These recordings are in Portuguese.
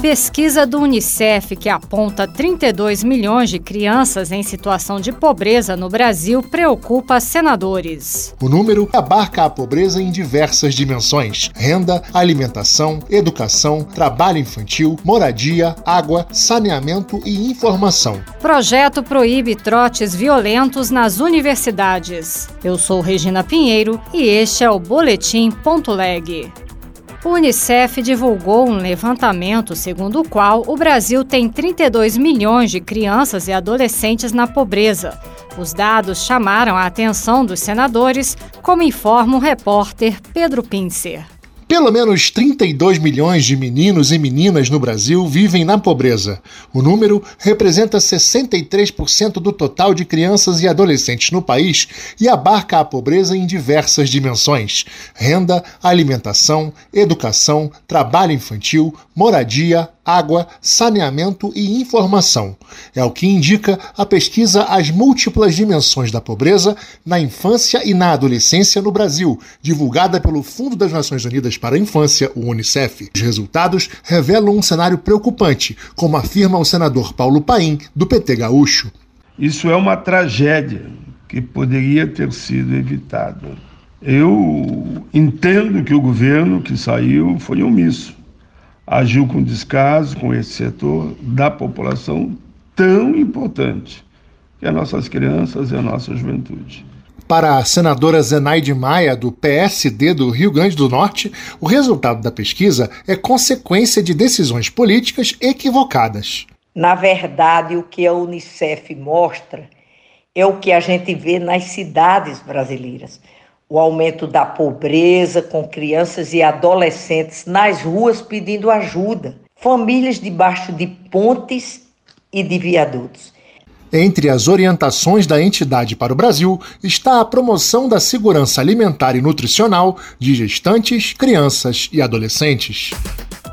Pesquisa do Unicef que aponta 32 milhões de crianças em situação de pobreza no Brasil preocupa senadores. O número abarca a pobreza em diversas dimensões: renda, alimentação, educação, trabalho infantil, moradia, água, saneamento e informação. Projeto proíbe trotes violentos nas universidades. Eu sou Regina Pinheiro e este é o Boletim Ponto Leg. O Unicef divulgou um levantamento segundo o qual o Brasil tem 32 milhões de crianças e adolescentes na pobreza. Os dados chamaram a atenção dos senadores, como informa o repórter Pedro Pincer. Pelo menos 32 milhões de meninos e meninas no Brasil vivem na pobreza. O número representa 63% do total de crianças e adolescentes no país e abarca a pobreza em diversas dimensões: renda, alimentação, educação, trabalho infantil, moradia, água, saneamento e informação. É o que indica a pesquisa As Múltiplas Dimensões da Pobreza na Infância e na Adolescência no Brasil, divulgada pelo Fundo das Nações Unidas para a Infância, o Unicef. Os resultados revelam um cenário preocupante, como afirma o senador Paulo Paim, do PT Gaúcho. Isso é uma tragédia que poderia ter sido evitada. Eu entendo que o governo que saiu foi omisso agiu com descaso com esse setor da população tão importante, que é nossas crianças e a nossa juventude. Para a senadora Zenaide Maia, do PSD do Rio Grande do Norte, o resultado da pesquisa é consequência de decisões políticas equivocadas. Na verdade, o que a Unicef mostra é o que a gente vê nas cidades brasileiras o aumento da pobreza com crianças e adolescentes nas ruas pedindo ajuda, famílias debaixo de pontes e de viadutos. Entre as orientações da entidade para o Brasil está a promoção da segurança alimentar e nutricional de gestantes, crianças e adolescentes.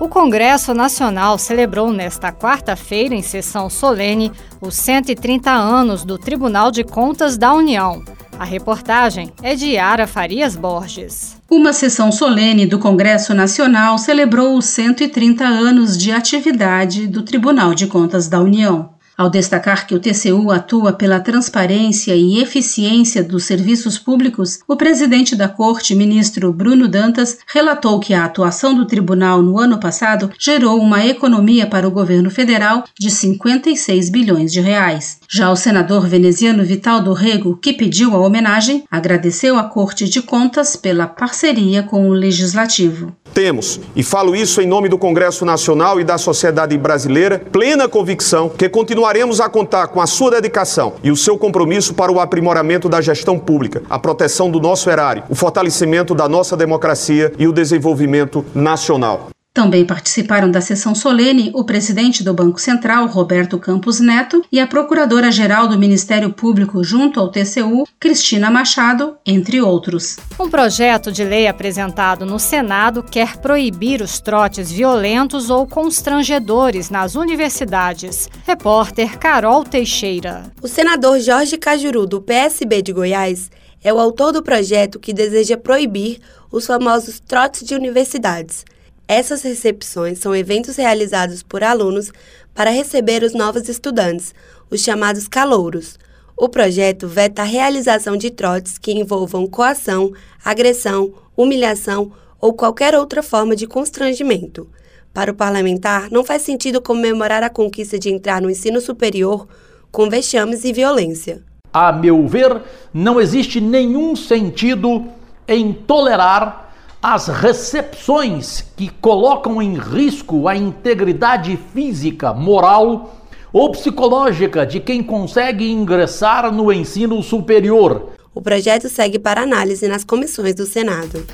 O Congresso Nacional celebrou nesta quarta-feira, em sessão solene, os 130 anos do Tribunal de Contas da União. A reportagem é de Yara Farias Borges. Uma sessão solene do Congresso Nacional celebrou os 130 anos de atividade do Tribunal de Contas da União. Ao destacar que o TCU atua pela transparência e eficiência dos serviços públicos, o presidente da Corte, ministro Bruno Dantas, relatou que a atuação do tribunal no ano passado gerou uma economia para o governo federal de 56 bilhões de reais. Já o senador veneziano Vital do Rego, que pediu a homenagem, agradeceu à Corte de Contas pela parceria com o Legislativo. Temos, e falo isso em nome do Congresso Nacional e da sociedade brasileira, plena convicção que continuaremos a contar com a sua dedicação e o seu compromisso para o aprimoramento da gestão pública, a proteção do nosso erário, o fortalecimento da nossa democracia e o desenvolvimento nacional. Também participaram da sessão solene o presidente do Banco Central, Roberto Campos Neto, e a procuradora-geral do Ministério Público junto ao TCU, Cristina Machado, entre outros. Um projeto de lei apresentado no Senado quer proibir os trotes violentos ou constrangedores nas universidades. Repórter Carol Teixeira. O senador Jorge Cajuru, do PSB de Goiás, é o autor do projeto que deseja proibir os famosos trotes de universidades. Essas recepções são eventos realizados por alunos para receber os novos estudantes, os chamados calouros. O projeto veta a realização de trotes que envolvam coação, agressão, humilhação ou qualquer outra forma de constrangimento. Para o parlamentar, não faz sentido comemorar a conquista de entrar no ensino superior com vexames e violência. A meu ver, não existe nenhum sentido em tolerar as recepções que colocam em risco a integridade física, moral ou psicológica de quem consegue ingressar no ensino superior. O projeto segue para análise nas comissões do Senado.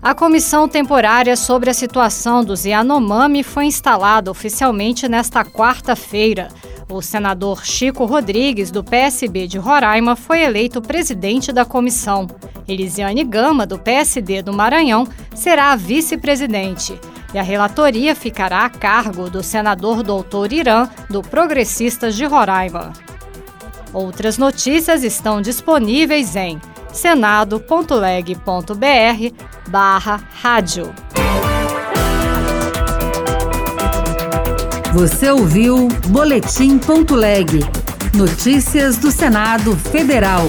A comissão temporária sobre a situação dos Yanomami foi instalada oficialmente nesta quarta-feira. O senador Chico Rodrigues, do PSB de Roraima, foi eleito presidente da comissão. Elisiane Gama, do PSD do Maranhão, será a vice-presidente. e a relatoria ficará a cargo do senador doutor Irã, do Progressistas de Roraima. Outras notícias estão disponíveis em senado.leg.br barra rádio. Você ouviu Boletim.leg. Notícias do Senado Federal.